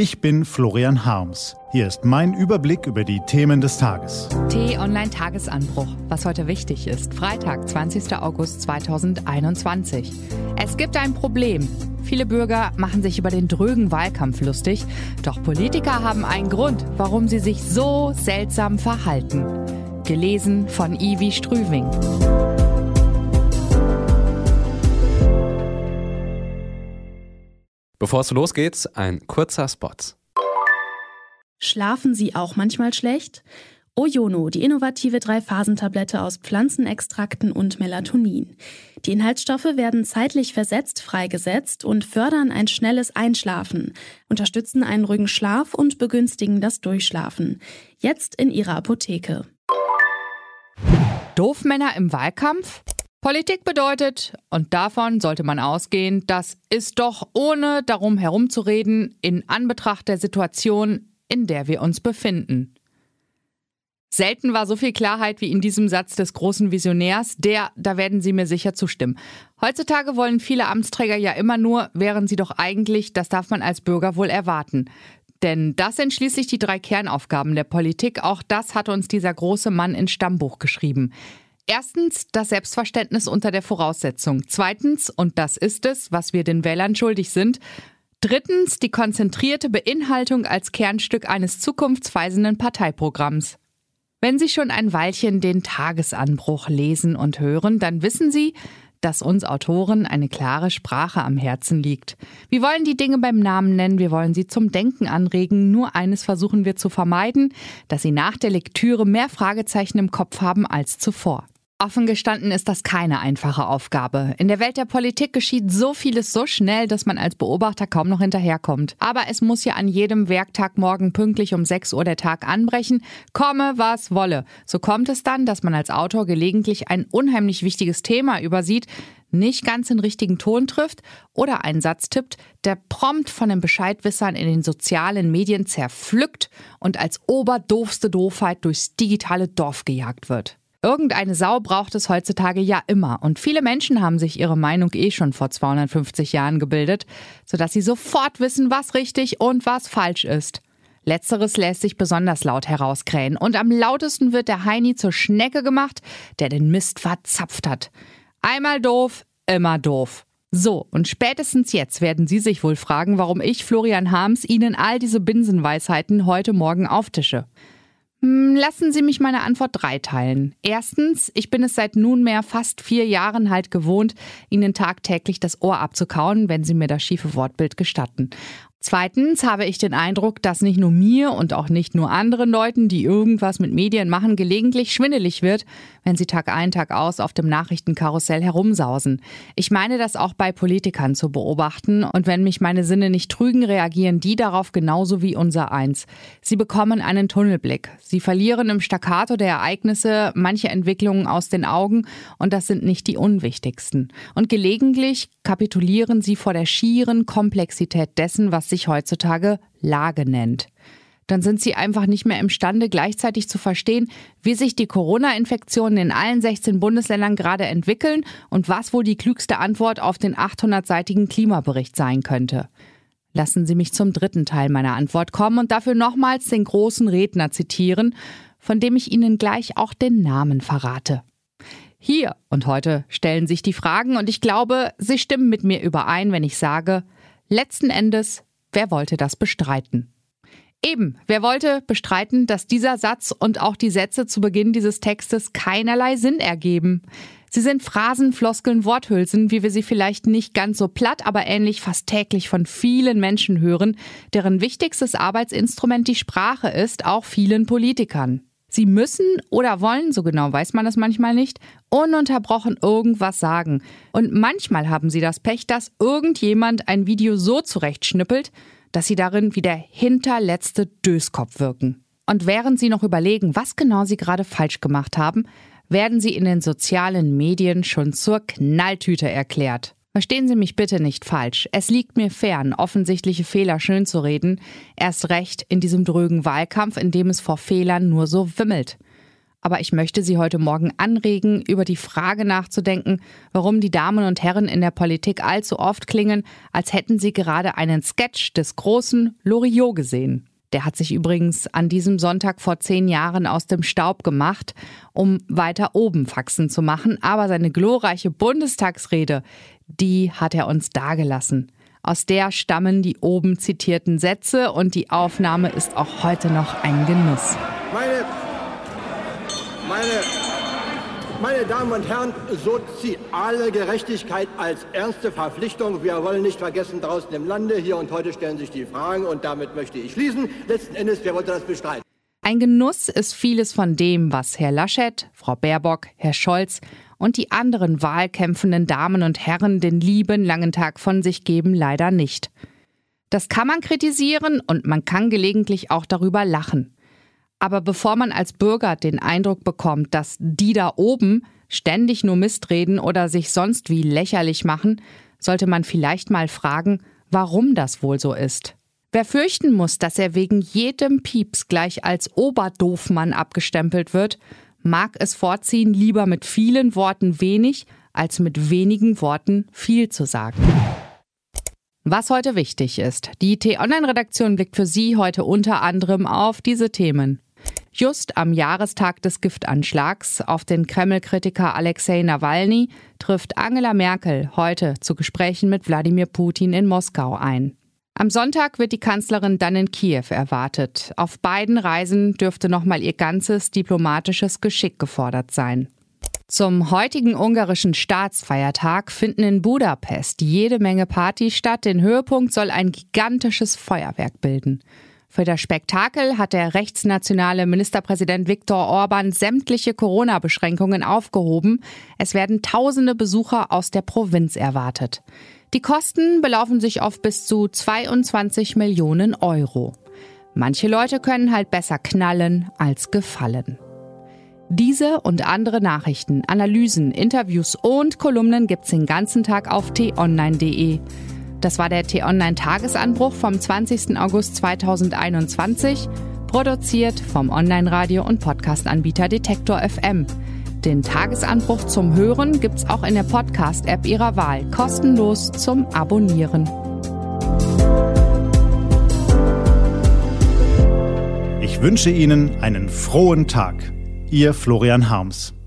Ich bin Florian Harms. Hier ist mein Überblick über die Themen des Tages. T-Online-Tagesanbruch. Was heute wichtig ist. Freitag, 20. August 2021. Es gibt ein Problem. Viele Bürger machen sich über den drögen Wahlkampf lustig. Doch Politiker haben einen Grund, warum sie sich so seltsam verhalten. Gelesen von Ivi Strüving. Bevor es losgeht, ein kurzer Spot. Schlafen Sie auch manchmal schlecht? Ojono, die innovative Drei-Phasen-Tablette aus Pflanzenextrakten und Melatonin. Die Inhaltsstoffe werden zeitlich versetzt freigesetzt und fördern ein schnelles Einschlafen, unterstützen einen ruhigen Schlaf und begünstigen das Durchschlafen. Jetzt in Ihrer Apotheke. Doofmänner im Wahlkampf? Politik bedeutet, und davon sollte man ausgehen, das ist doch ohne darum herumzureden in Anbetracht der Situation, in der wir uns befinden. Selten war so viel Klarheit wie in diesem Satz des großen Visionärs, der, da werden Sie mir sicher zustimmen. Heutzutage wollen viele Amtsträger ja immer nur, während sie doch eigentlich, das darf man als Bürger wohl erwarten. Denn das sind schließlich die drei Kernaufgaben der Politik, auch das hat uns dieser große Mann ins Stammbuch geschrieben. Erstens das Selbstverständnis unter der Voraussetzung. Zweitens, und das ist es, was wir den Wählern schuldig sind, drittens die konzentrierte Beinhaltung als Kernstück eines zukunftsweisenden Parteiprogramms. Wenn Sie schon ein Weilchen den Tagesanbruch lesen und hören, dann wissen Sie, dass uns Autoren eine klare Sprache am Herzen liegt. Wir wollen die Dinge beim Namen nennen, wir wollen sie zum Denken anregen. Nur eines versuchen wir zu vermeiden, dass Sie nach der Lektüre mehr Fragezeichen im Kopf haben als zuvor. Offen gestanden ist das keine einfache Aufgabe. In der Welt der Politik geschieht so vieles so schnell, dass man als Beobachter kaum noch hinterherkommt. Aber es muss ja an jedem Werktag morgen pünktlich um 6 Uhr der Tag anbrechen, komme was wolle. So kommt es dann, dass man als Autor gelegentlich ein unheimlich wichtiges Thema übersieht, nicht ganz den richtigen Ton trifft oder einen Satz tippt, der prompt von den Bescheidwissern in den sozialen Medien zerpflückt und als oberdoofste Doofheit durchs digitale Dorf gejagt wird. Irgendeine Sau braucht es heutzutage ja immer und viele Menschen haben sich ihre Meinung eh schon vor 250 Jahren gebildet, sodass sie sofort wissen, was richtig und was falsch ist. Letzteres lässt sich besonders laut herauskrähen und am lautesten wird der Heini zur Schnecke gemacht, der den Mist verzapft hat. Einmal doof, immer doof. So, und spätestens jetzt werden Sie sich wohl fragen, warum ich, Florian Harms, Ihnen all diese Binsenweisheiten heute Morgen auftische. Hm, lassen Sie mich meine Antwort dreiteilen. Erstens, ich bin es seit nunmehr fast vier Jahren halt gewohnt, Ihnen tagtäglich das Ohr abzukauen, wenn Sie mir das schiefe Wortbild gestatten. Zweitens habe ich den Eindruck, dass nicht nur mir und auch nicht nur anderen Leuten, die irgendwas mit Medien machen, gelegentlich schwindelig wird, wenn sie Tag ein, Tag aus auf dem Nachrichtenkarussell herumsausen. Ich meine das auch bei Politikern zu beobachten und wenn mich meine Sinne nicht trügen, reagieren die darauf genauso wie unser eins. Sie bekommen einen Tunnelblick. Sie verlieren im Staccato der Ereignisse manche Entwicklungen aus den Augen und das sind nicht die unwichtigsten. Und gelegentlich kapitulieren sie vor der schieren Komplexität dessen, was sich heutzutage Lage nennt. Dann sind sie einfach nicht mehr imstande, gleichzeitig zu verstehen, wie sich die Corona-Infektionen in allen 16 Bundesländern gerade entwickeln und was wohl die klügste Antwort auf den 800-seitigen Klimabericht sein könnte. Lassen Sie mich zum dritten Teil meiner Antwort kommen und dafür nochmals den großen Redner zitieren, von dem ich Ihnen gleich auch den Namen verrate. Hier und heute stellen sich die Fragen und ich glaube, Sie stimmen mit mir überein, wenn ich sage, letzten Endes Wer wollte das bestreiten? Eben, wer wollte bestreiten, dass dieser Satz und auch die Sätze zu Beginn dieses Textes keinerlei Sinn ergeben? Sie sind Phrasen, Floskeln, Worthülsen, wie wir sie vielleicht nicht ganz so platt, aber ähnlich fast täglich von vielen Menschen hören, deren wichtigstes Arbeitsinstrument die Sprache ist, auch vielen Politikern. Sie müssen oder wollen, so genau weiß man das manchmal nicht, ununterbrochen irgendwas sagen. Und manchmal haben sie das Pech, dass irgendjemand ein Video so zurechtschnippelt, dass sie darin wie der hinterletzte Döskopf wirken. Und während sie noch überlegen, was genau sie gerade falsch gemacht haben, werden sie in den sozialen Medien schon zur Knalltüte erklärt. Verstehen Sie mich bitte nicht falsch. Es liegt mir fern, offensichtliche Fehler schön zu reden, erst recht in diesem drögen Wahlkampf, in dem es vor Fehlern nur so wimmelt. Aber ich möchte Sie heute Morgen anregen, über die Frage nachzudenken, warum die Damen und Herren in der Politik allzu oft klingen, als hätten sie gerade einen Sketch des großen Loriot gesehen. Der hat sich übrigens an diesem Sonntag vor zehn Jahren aus dem Staub gemacht, um weiter oben Faxen zu machen. Aber seine glorreiche Bundestagsrede, die hat er uns dagelassen. Aus der stammen die oben zitierten Sätze und die Aufnahme ist auch heute noch ein Genuss. Meine, meine meine Damen und Herren, soziale Gerechtigkeit als ernste Verpflichtung. Wir wollen nicht vergessen, draußen im Lande, hier und heute stellen sich die Fragen und damit möchte ich schließen. Letzten Endes, wer wollte das bestreiten? Ein Genuss ist vieles von dem, was Herr Laschet, Frau Baerbock, Herr Scholz und die anderen wahlkämpfenden Damen und Herren den lieben langen Tag von sich geben, leider nicht. Das kann man kritisieren und man kann gelegentlich auch darüber lachen. Aber bevor man als Bürger den Eindruck bekommt, dass die da oben ständig nur Mist reden oder sich sonst wie lächerlich machen, sollte man vielleicht mal fragen, warum das wohl so ist. Wer fürchten muss, dass er wegen jedem Pieps gleich als Oberdoofmann abgestempelt wird, mag es vorziehen, lieber mit vielen Worten wenig als mit wenigen Worten viel zu sagen. Was heute wichtig ist. Die T-Online-Redaktion blickt für Sie heute unter anderem auf diese Themen. Just am Jahrestag des Giftanschlags auf den Kreml-Kritiker Alexei Nawalny trifft Angela Merkel heute zu Gesprächen mit Wladimir Putin in Moskau ein. Am Sonntag wird die Kanzlerin dann in Kiew erwartet. Auf beiden Reisen dürfte nochmal ihr ganzes diplomatisches Geschick gefordert sein. Zum heutigen ungarischen Staatsfeiertag finden in Budapest jede Menge Partys statt. Den Höhepunkt soll ein gigantisches Feuerwerk bilden. Für das Spektakel hat der rechtsnationale Ministerpräsident Viktor Orban sämtliche Corona-Beschränkungen aufgehoben. Es werden tausende Besucher aus der Provinz erwartet. Die Kosten belaufen sich auf bis zu 22 Millionen Euro. Manche Leute können halt besser knallen als gefallen. Diese und andere Nachrichten, Analysen, Interviews und Kolumnen gibt's den ganzen Tag auf t-online.de. Das war der T-Online-Tagesanbruch vom 20. August 2021, produziert vom Online-Radio- und Podcast-Anbieter Detektor FM. Den Tagesanbruch zum Hören gibt's auch in der Podcast-App Ihrer Wahl, kostenlos zum Abonnieren. Ich wünsche Ihnen einen frohen Tag. Ihr Florian Harms.